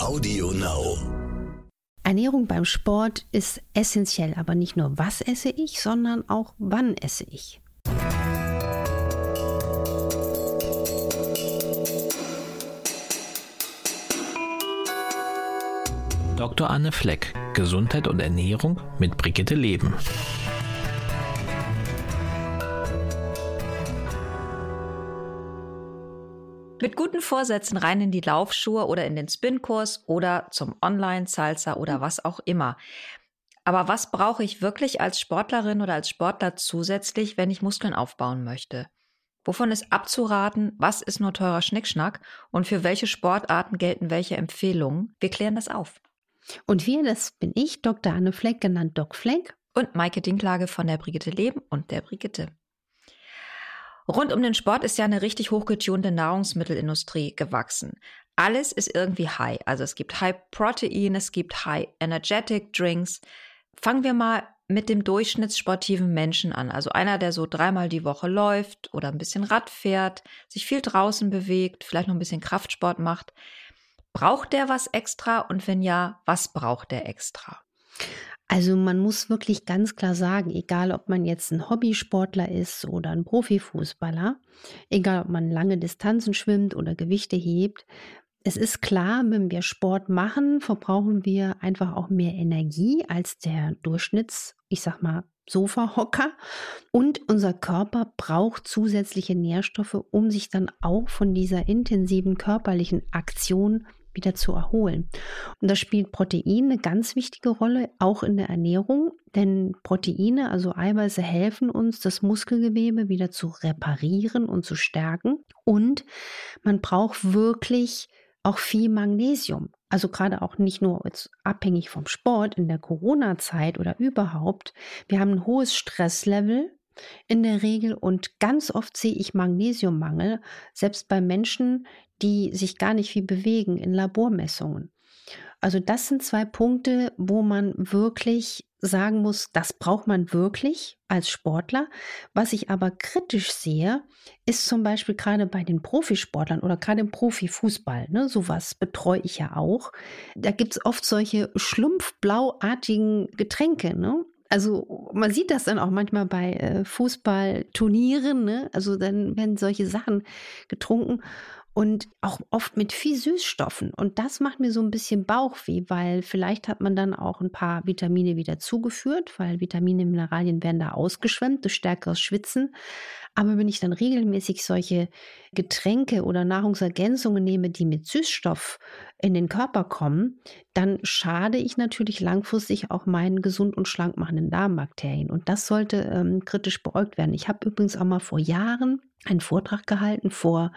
Audio Now. Ernährung beim Sport ist essentiell, aber nicht nur was esse ich, sondern auch wann esse ich. Dr. Anne Fleck, Gesundheit und Ernährung mit Brigitte Leben. Mit guten Vorsätzen rein in die Laufschuhe oder in den Spinkurs oder zum Online-Salsa oder was auch immer. Aber was brauche ich wirklich als Sportlerin oder als Sportler zusätzlich, wenn ich Muskeln aufbauen möchte? Wovon ist abzuraten? Was ist nur teurer Schnickschnack? Und für welche Sportarten gelten welche Empfehlungen? Wir klären das auf. Und wir, das bin ich, Dr. Anne Fleck, genannt Doc Fleck. Und Maike Dinklage von der Brigitte Leben und der Brigitte. Rund um den Sport ist ja eine richtig hochgetunte Nahrungsmittelindustrie gewachsen. Alles ist irgendwie high. Also es gibt High Protein, es gibt High Energetic Drinks. Fangen wir mal mit dem durchschnittssportiven Menschen an. Also einer, der so dreimal die Woche läuft oder ein bisschen Rad fährt, sich viel draußen bewegt, vielleicht noch ein bisschen Kraftsport macht. Braucht der was extra? Und wenn ja, was braucht der extra? Also man muss wirklich ganz klar sagen, egal ob man jetzt ein Hobbysportler ist oder ein Profifußballer, egal ob man lange Distanzen schwimmt oder Gewichte hebt, es ist klar, wenn wir Sport machen, verbrauchen wir einfach auch mehr Energie als der Durchschnitts, ich sag mal, Sofahocker. Und unser Körper braucht zusätzliche Nährstoffe, um sich dann auch von dieser intensiven körperlichen Aktion wieder zu erholen. Und da spielt Protein eine ganz wichtige Rolle, auch in der Ernährung, denn Proteine, also Eiweiße, helfen uns, das Muskelgewebe wieder zu reparieren und zu stärken. Und man braucht wirklich auch viel Magnesium. Also gerade auch nicht nur jetzt abhängig vom Sport in der Corona-Zeit oder überhaupt. Wir haben ein hohes Stresslevel in der Regel und ganz oft sehe ich Magnesiummangel, selbst bei Menschen, die sich gar nicht viel bewegen in Labormessungen. Also das sind zwei Punkte, wo man wirklich sagen muss, das braucht man wirklich als Sportler. Was ich aber kritisch sehe, ist zum Beispiel gerade bei den Profisportlern oder gerade im Profifußball, ne, sowas betreue ich ja auch. Da gibt es oft solche schlumpfblauartigen Getränke, ne? Also man sieht das dann auch manchmal bei äh, Fußballturnieren, ne? Also dann werden solche Sachen getrunken und auch oft mit viel Süßstoffen. Und das macht mir so ein bisschen Bauchweh, weil vielleicht hat man dann auch ein paar Vitamine wieder zugeführt, weil Vitamine, Mineralien werden da ausgeschwemmt durch stärkeres Schwitzen. Aber wenn ich dann regelmäßig solche Getränke oder Nahrungsergänzungen nehme, die mit Süßstoff in den Körper kommen, dann schade ich natürlich langfristig auch meinen gesund und schlank machenden Darmbakterien. Und das sollte ähm, kritisch beäugt werden. Ich habe übrigens auch mal vor Jahren einen Vortrag gehalten vor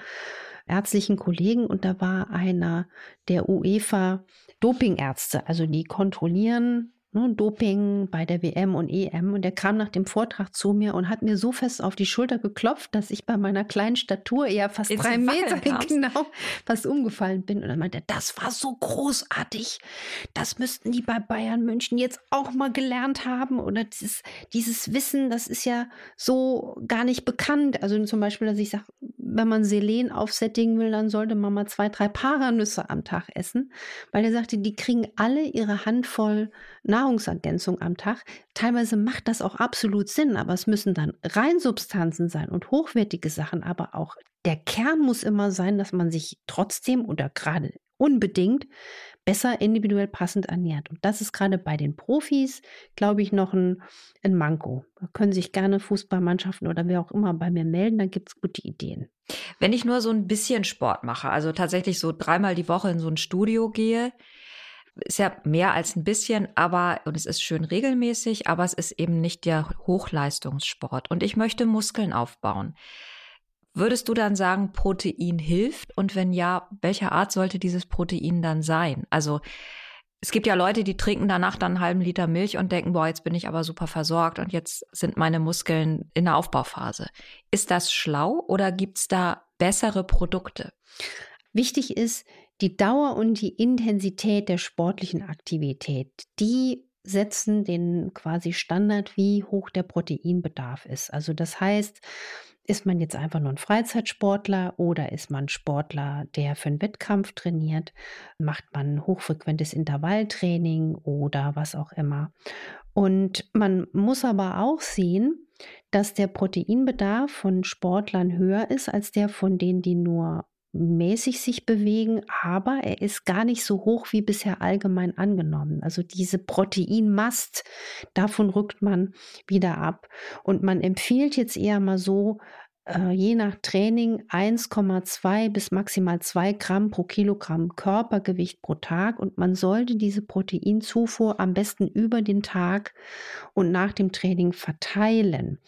ärztlichen Kollegen und da war einer der UEFA Dopingärzte, also die kontrollieren ne, Doping bei der WM und EM. Und er kam nach dem Vortrag zu mir und hat mir so fest auf die Schulter geklopft, dass ich bei meiner kleinen Statur eher fast Ins drei Meter genau fast umgefallen bin. Und dann meinte er, das war so großartig. Das müssten die bei Bayern München jetzt auch mal gelernt haben. Oder dieses, dieses Wissen, das ist ja so gar nicht bekannt. Also zum Beispiel, dass ich sage, wenn man Selen aufsättigen will, dann sollte man mal zwei, drei Paranüsse am Tag essen. Weil er sagte, die kriegen alle ihre Handvoll Nahrungsergänzung am Tag. Teilweise macht das auch absolut Sinn, aber es müssen dann Reinsubstanzen sein und hochwertige Sachen, aber auch der Kern muss immer sein, dass man sich trotzdem oder gerade unbedingt besser individuell passend ernährt. Und das ist gerade bei den Profis, glaube ich, noch ein, ein Manko. Da können sich gerne Fußballmannschaften oder wer auch immer bei mir melden, da gibt es gute Ideen. Wenn ich nur so ein bisschen Sport mache, also tatsächlich so dreimal die Woche in so ein Studio gehe, ist ja mehr als ein bisschen, aber, und es ist schön regelmäßig, aber es ist eben nicht der Hochleistungssport. Und ich möchte Muskeln aufbauen. Würdest du dann sagen, Protein hilft? Und wenn ja, welcher Art sollte dieses Protein dann sein? Also, es gibt ja Leute, die trinken danach dann einen halben Liter Milch und denken, boah, jetzt bin ich aber super versorgt und jetzt sind meine Muskeln in der Aufbauphase. Ist das schlau oder gibt's da bessere Produkte? Wichtig ist, die Dauer und die Intensität der sportlichen Aktivität, die setzen den quasi Standard, wie hoch der Proteinbedarf ist. Also das heißt, ist man jetzt einfach nur ein Freizeitsportler oder ist man Sportler, der für einen Wettkampf trainiert? Macht man hochfrequentes Intervalltraining oder was auch immer? Und man muss aber auch sehen, dass der Proteinbedarf von Sportlern höher ist als der von denen, die nur mäßig sich bewegen, aber er ist gar nicht so hoch wie bisher allgemein angenommen. Also diese Proteinmast, davon rückt man wieder ab. Und man empfiehlt jetzt eher mal so, äh, je nach Training 1,2 bis maximal 2 Gramm pro Kilogramm Körpergewicht pro Tag und man sollte diese Proteinzufuhr am besten über den Tag und nach dem Training verteilen.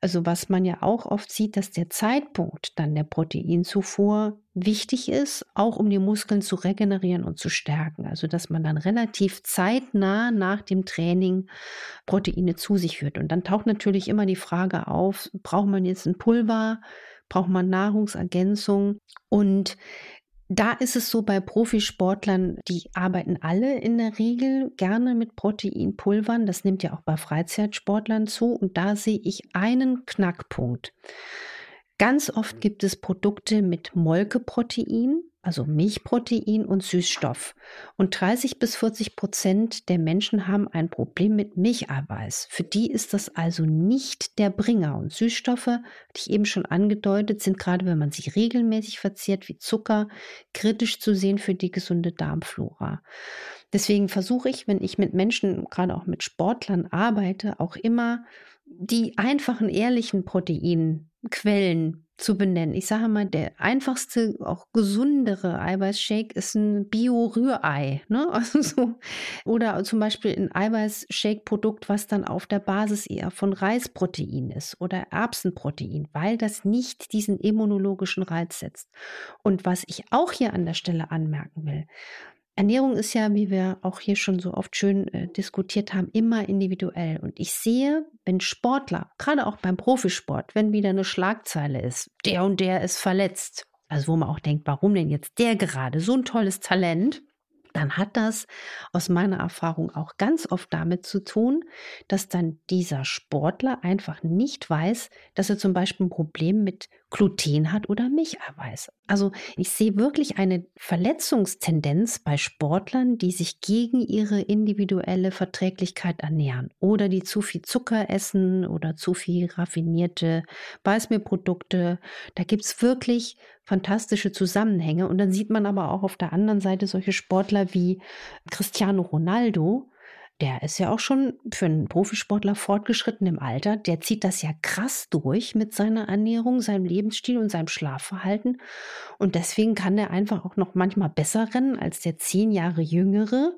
Also was man ja auch oft sieht, dass der Zeitpunkt dann der Proteinzufuhr wichtig ist, auch um die Muskeln zu regenerieren und zu stärken. Also dass man dann relativ zeitnah nach dem Training Proteine zu sich führt. Und dann taucht natürlich immer die Frage auf, braucht man jetzt ein Pulver, braucht man Nahrungsergänzung? Und da ist es so bei Profisportlern, die arbeiten alle in der Regel gerne mit Proteinpulvern. Das nimmt ja auch bei Freizeitsportlern zu. Und da sehe ich einen Knackpunkt. Ganz oft gibt es Produkte mit Molkeprotein, also Milchprotein und Süßstoff. Und 30 bis 40 Prozent der Menschen haben ein Problem mit Milcheiweiß. Für die ist das also nicht der Bringer. Und Süßstoffe, hatte ich eben schon angedeutet, sind gerade wenn man sie regelmäßig verzehrt, wie Zucker, kritisch zu sehen für die gesunde Darmflora. Deswegen versuche ich, wenn ich mit Menschen, gerade auch mit Sportlern arbeite, auch immer die einfachen, ehrlichen Proteinquellen zu benennen. Ich sage mal, der einfachste, auch gesundere Eiweißshake ist ein Bio-Rührei. Ne? Also so. Oder zum Beispiel ein Eiweißshake-Produkt, was dann auf der Basis eher von Reisprotein ist oder Erbsenprotein, weil das nicht diesen immunologischen Reiz setzt. Und was ich auch hier an der Stelle anmerken will, Ernährung ist ja, wie wir auch hier schon so oft schön äh, diskutiert haben, immer individuell. Und ich sehe, wenn Sportler, gerade auch beim Profisport, wenn wieder eine Schlagzeile ist, der und der ist verletzt, also wo man auch denkt, warum denn jetzt der gerade so ein tolles Talent? dann hat das aus meiner Erfahrung auch ganz oft damit zu tun, dass dann dieser Sportler einfach nicht weiß, dass er zum Beispiel ein Problem mit Gluten hat oder Milcheiweiß. Also ich sehe wirklich eine Verletzungstendenz bei Sportlern, die sich gegen ihre individuelle Verträglichkeit ernähren oder die zu viel Zucker essen oder zu viel raffinierte Weißmehlprodukte. Da gibt es wirklich fantastische Zusammenhänge. Und dann sieht man aber auch auf der anderen Seite solche Sportler wie Cristiano Ronaldo, der ist ja auch schon für einen Profisportler fortgeschritten im Alter. Der zieht das ja krass durch mit seiner Ernährung, seinem Lebensstil und seinem Schlafverhalten. Und deswegen kann der einfach auch noch manchmal besser rennen als der zehn Jahre jüngere,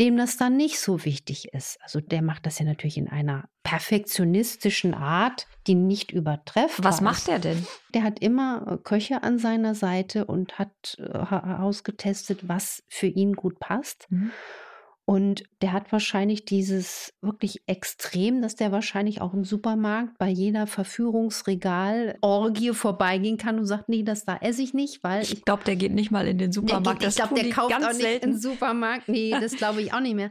dem das dann nicht so wichtig ist. Also der macht das ja natürlich in einer perfektionistischen Art, die nicht übertreffbar Was macht er denn? Der hat immer äh, Köche an seiner Seite und hat äh, ausgetestet, was für ihn gut passt. Mhm. Und der hat wahrscheinlich dieses wirklich extrem, dass der wahrscheinlich auch im Supermarkt bei jeder Verführungsregal-Orgie vorbeigehen kann und sagt, nee, das da esse ich nicht, weil ich glaube, der geht nicht mal in den Supermarkt. Der, ich glaube, der kauft auch nicht den Supermarkt. Nee, das glaube ich auch nicht mehr.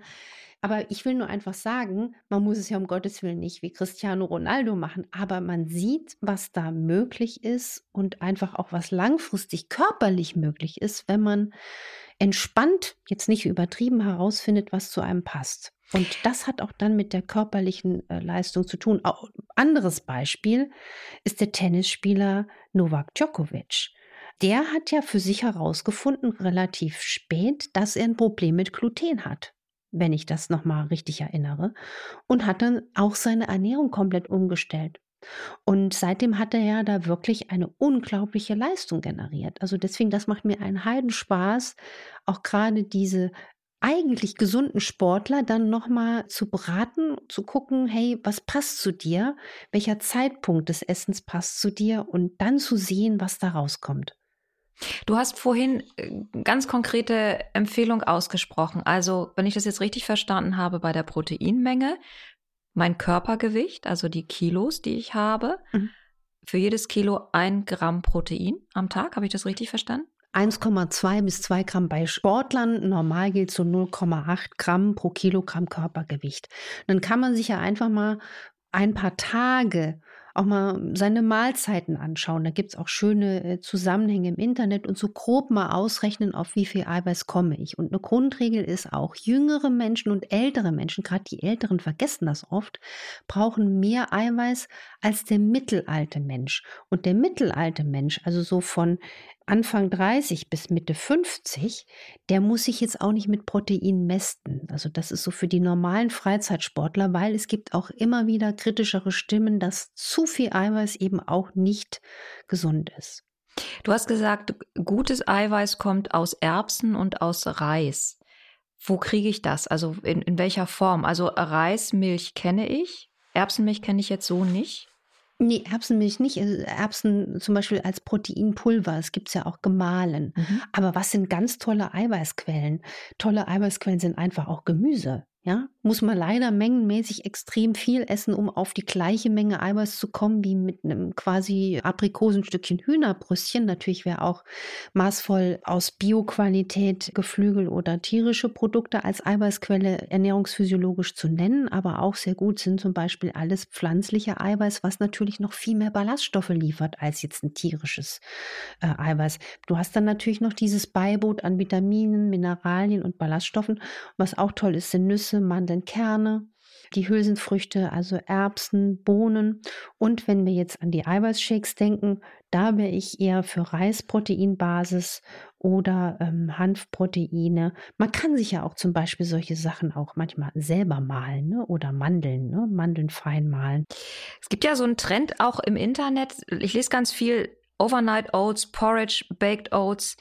Aber ich will nur einfach sagen, man muss es ja um Gottes Willen nicht wie Cristiano Ronaldo machen, aber man sieht, was da möglich ist und einfach auch was langfristig körperlich möglich ist, wenn man entspannt, jetzt nicht übertrieben herausfindet, was zu einem passt. Und das hat auch dann mit der körperlichen äh, Leistung zu tun. Auch anderes Beispiel ist der Tennisspieler Novak Djokovic. Der hat ja für sich herausgefunden, relativ spät, dass er ein Problem mit Gluten hat, wenn ich das nochmal richtig erinnere, und hat dann auch seine Ernährung komplett umgestellt. Und seitdem hat er ja da wirklich eine unglaubliche Leistung generiert. Also deswegen, das macht mir einen Heidenspaß, auch gerade diese eigentlich gesunden Sportler dann nochmal zu beraten, zu gucken, hey, was passt zu dir? Welcher Zeitpunkt des Essens passt zu dir? Und dann zu sehen, was da rauskommt. Du hast vorhin äh, ganz konkrete Empfehlung ausgesprochen. Also, wenn ich das jetzt richtig verstanden habe, bei der Proteinmenge mein Körpergewicht, also die Kilos, die ich habe. Mhm. Für jedes Kilo ein Gramm Protein am Tag. Habe ich das richtig verstanden? 1,2 bis 2 Gramm bei Sportlern. Normal gilt so 0,8 Gramm pro Kilogramm Körpergewicht. Dann kann man sich ja einfach mal ein paar Tage auch mal seine Mahlzeiten anschauen. Da gibt es auch schöne äh, Zusammenhänge im Internet und so grob mal ausrechnen, auf wie viel Eiweiß komme ich. Und eine Grundregel ist auch, jüngere Menschen und ältere Menschen, gerade die Älteren vergessen das oft, brauchen mehr Eiweiß als der mittelalte Mensch. Und der mittelalte Mensch, also so von Anfang 30 bis Mitte 50, der muss sich jetzt auch nicht mit Protein mästen. Also das ist so für die normalen Freizeitsportler, weil es gibt auch immer wieder kritischere Stimmen, dass zu viel Eiweiß eben auch nicht gesund ist. Du hast gesagt, gutes Eiweiß kommt aus Erbsen und aus Reis. Wo kriege ich das? Also in, in welcher Form? Also Reismilch kenne ich, Erbsenmilch kenne ich jetzt so nicht. Nee, Erbsenmilch nicht. Also Erbsen zum Beispiel als Proteinpulver. Es gibt es ja auch gemahlen. Mhm. Aber was sind ganz tolle Eiweißquellen? Tolle Eiweißquellen sind einfach auch Gemüse. Ja, muss man leider mengenmäßig extrem viel essen, um auf die gleiche Menge Eiweiß zu kommen wie mit einem quasi Aprikosenstückchen Hühnerbrüstchen. Natürlich wäre auch maßvoll aus Bioqualität Geflügel oder tierische Produkte als Eiweißquelle ernährungsphysiologisch zu nennen, aber auch sehr gut sind zum Beispiel alles pflanzliche Eiweiß, was natürlich noch viel mehr Ballaststoffe liefert als jetzt ein tierisches äh, Eiweiß. Du hast dann natürlich noch dieses Beiboot an Vitaminen, Mineralien und Ballaststoffen. Was auch toll ist, sind Nüsse Nüsse, Mandeln, Kerne, die Hülsenfrüchte, also Erbsen, Bohnen. Und wenn wir jetzt an die Eiweißshakes denken, da wäre ich eher für Reisproteinbasis oder ähm, Hanfproteine. Man kann sich ja auch zum Beispiel solche Sachen auch manchmal selber malen ne? oder Mandeln, ne? Mandeln fein malen. Es gibt ja so einen Trend auch im Internet. Ich lese ganz viel Overnight Oats, Porridge, Baked Oats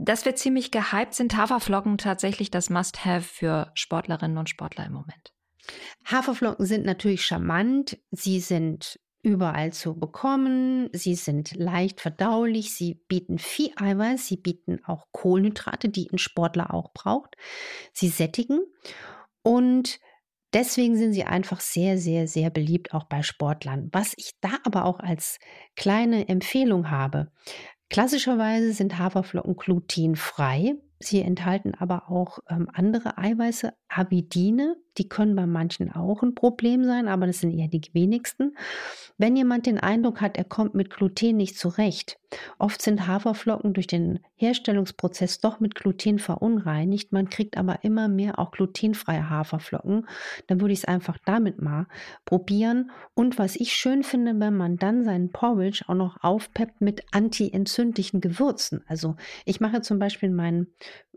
dass wir ziemlich gehypt sind, Haferflocken tatsächlich das Must-Have für Sportlerinnen und Sportler im Moment. Haferflocken sind natürlich charmant. Sie sind überall zu bekommen. Sie sind leicht verdaulich. Sie bieten viel Eiweiß. Sie bieten auch Kohlenhydrate, die ein Sportler auch braucht. Sie sättigen und Deswegen sind sie einfach sehr, sehr, sehr beliebt auch bei Sportlern. Was ich da aber auch als kleine Empfehlung habe, Klassischerweise sind Haferflocken glutenfrei. Sie enthalten aber auch ähm, andere Eiweiße, Abidine, die können bei manchen auch ein Problem sein, aber das sind eher die wenigsten. Wenn jemand den Eindruck hat, er kommt mit Gluten nicht zurecht, oft sind Haferflocken durch den Herstellungsprozess doch mit Gluten verunreinigt, man kriegt aber immer mehr auch glutenfreie Haferflocken, dann würde ich es einfach damit mal probieren. Und was ich schön finde, wenn man dann seinen Porridge auch noch aufpeppt mit antientzündlichen Gewürzen. Also ich mache zum Beispiel meinen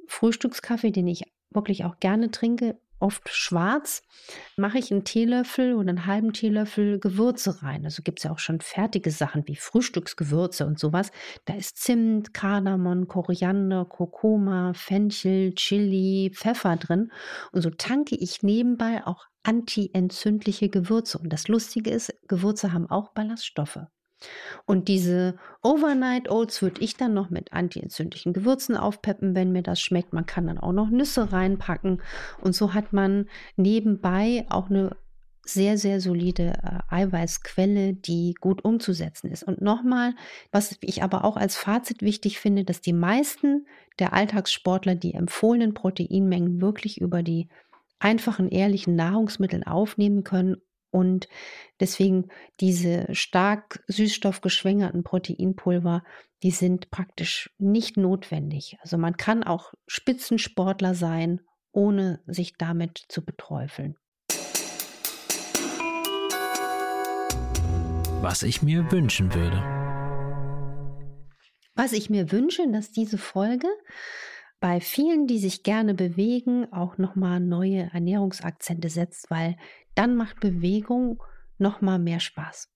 Frühstückskaffee, den ich wirklich auch gerne trinke, oft schwarz, mache ich einen Teelöffel oder einen halben Teelöffel Gewürze rein. Also gibt es ja auch schon fertige Sachen wie Frühstücksgewürze und sowas. Da ist Zimt, Kardamom, Koriander, Kurkuma, Fenchel, Chili, Pfeffer drin. Und so tanke ich nebenbei auch antientzündliche Gewürze. Und das Lustige ist, Gewürze haben auch Ballaststoffe. Und diese Overnight Oats würde ich dann noch mit antientzündlichen Gewürzen aufpeppen, wenn mir das schmeckt. Man kann dann auch noch Nüsse reinpacken. Und so hat man nebenbei auch eine sehr, sehr solide äh, Eiweißquelle, die gut umzusetzen ist. Und nochmal, was ich aber auch als Fazit wichtig finde, dass die meisten der Alltagssportler die empfohlenen Proteinmengen wirklich über die einfachen, ehrlichen Nahrungsmittel aufnehmen können und deswegen diese stark süßstoffgeschwängerten Proteinpulver, die sind praktisch nicht notwendig. Also man kann auch Spitzensportler sein, ohne sich damit zu beträufeln. Was ich mir wünschen würde. Was ich mir wünsche, dass diese Folge bei vielen, die sich gerne bewegen, auch nochmal neue Ernährungsakzente setzt, weil dann macht Bewegung nochmal mehr Spaß.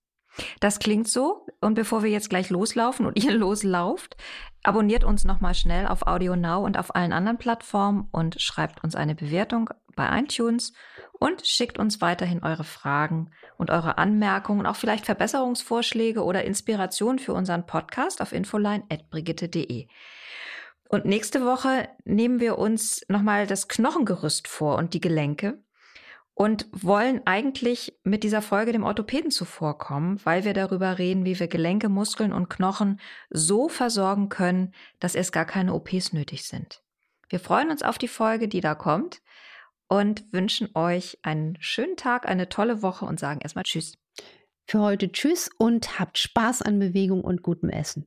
Das klingt so. Und bevor wir jetzt gleich loslaufen und ihr loslauft, abonniert uns nochmal schnell auf Audio Now und auf allen anderen Plattformen und schreibt uns eine Bewertung bei iTunes und schickt uns weiterhin eure Fragen und eure Anmerkungen und auch vielleicht Verbesserungsvorschläge oder Inspiration für unseren Podcast auf infoline.brigitte.de. Und nächste Woche nehmen wir uns nochmal das Knochengerüst vor und die Gelenke und wollen eigentlich mit dieser Folge dem Orthopäden zuvorkommen, weil wir darüber reden, wie wir Gelenke, Muskeln und Knochen so versorgen können, dass erst gar keine OPs nötig sind. Wir freuen uns auf die Folge, die da kommt und wünschen euch einen schönen Tag, eine tolle Woche und sagen erstmal Tschüss. Für heute Tschüss und habt Spaß an Bewegung und gutem Essen.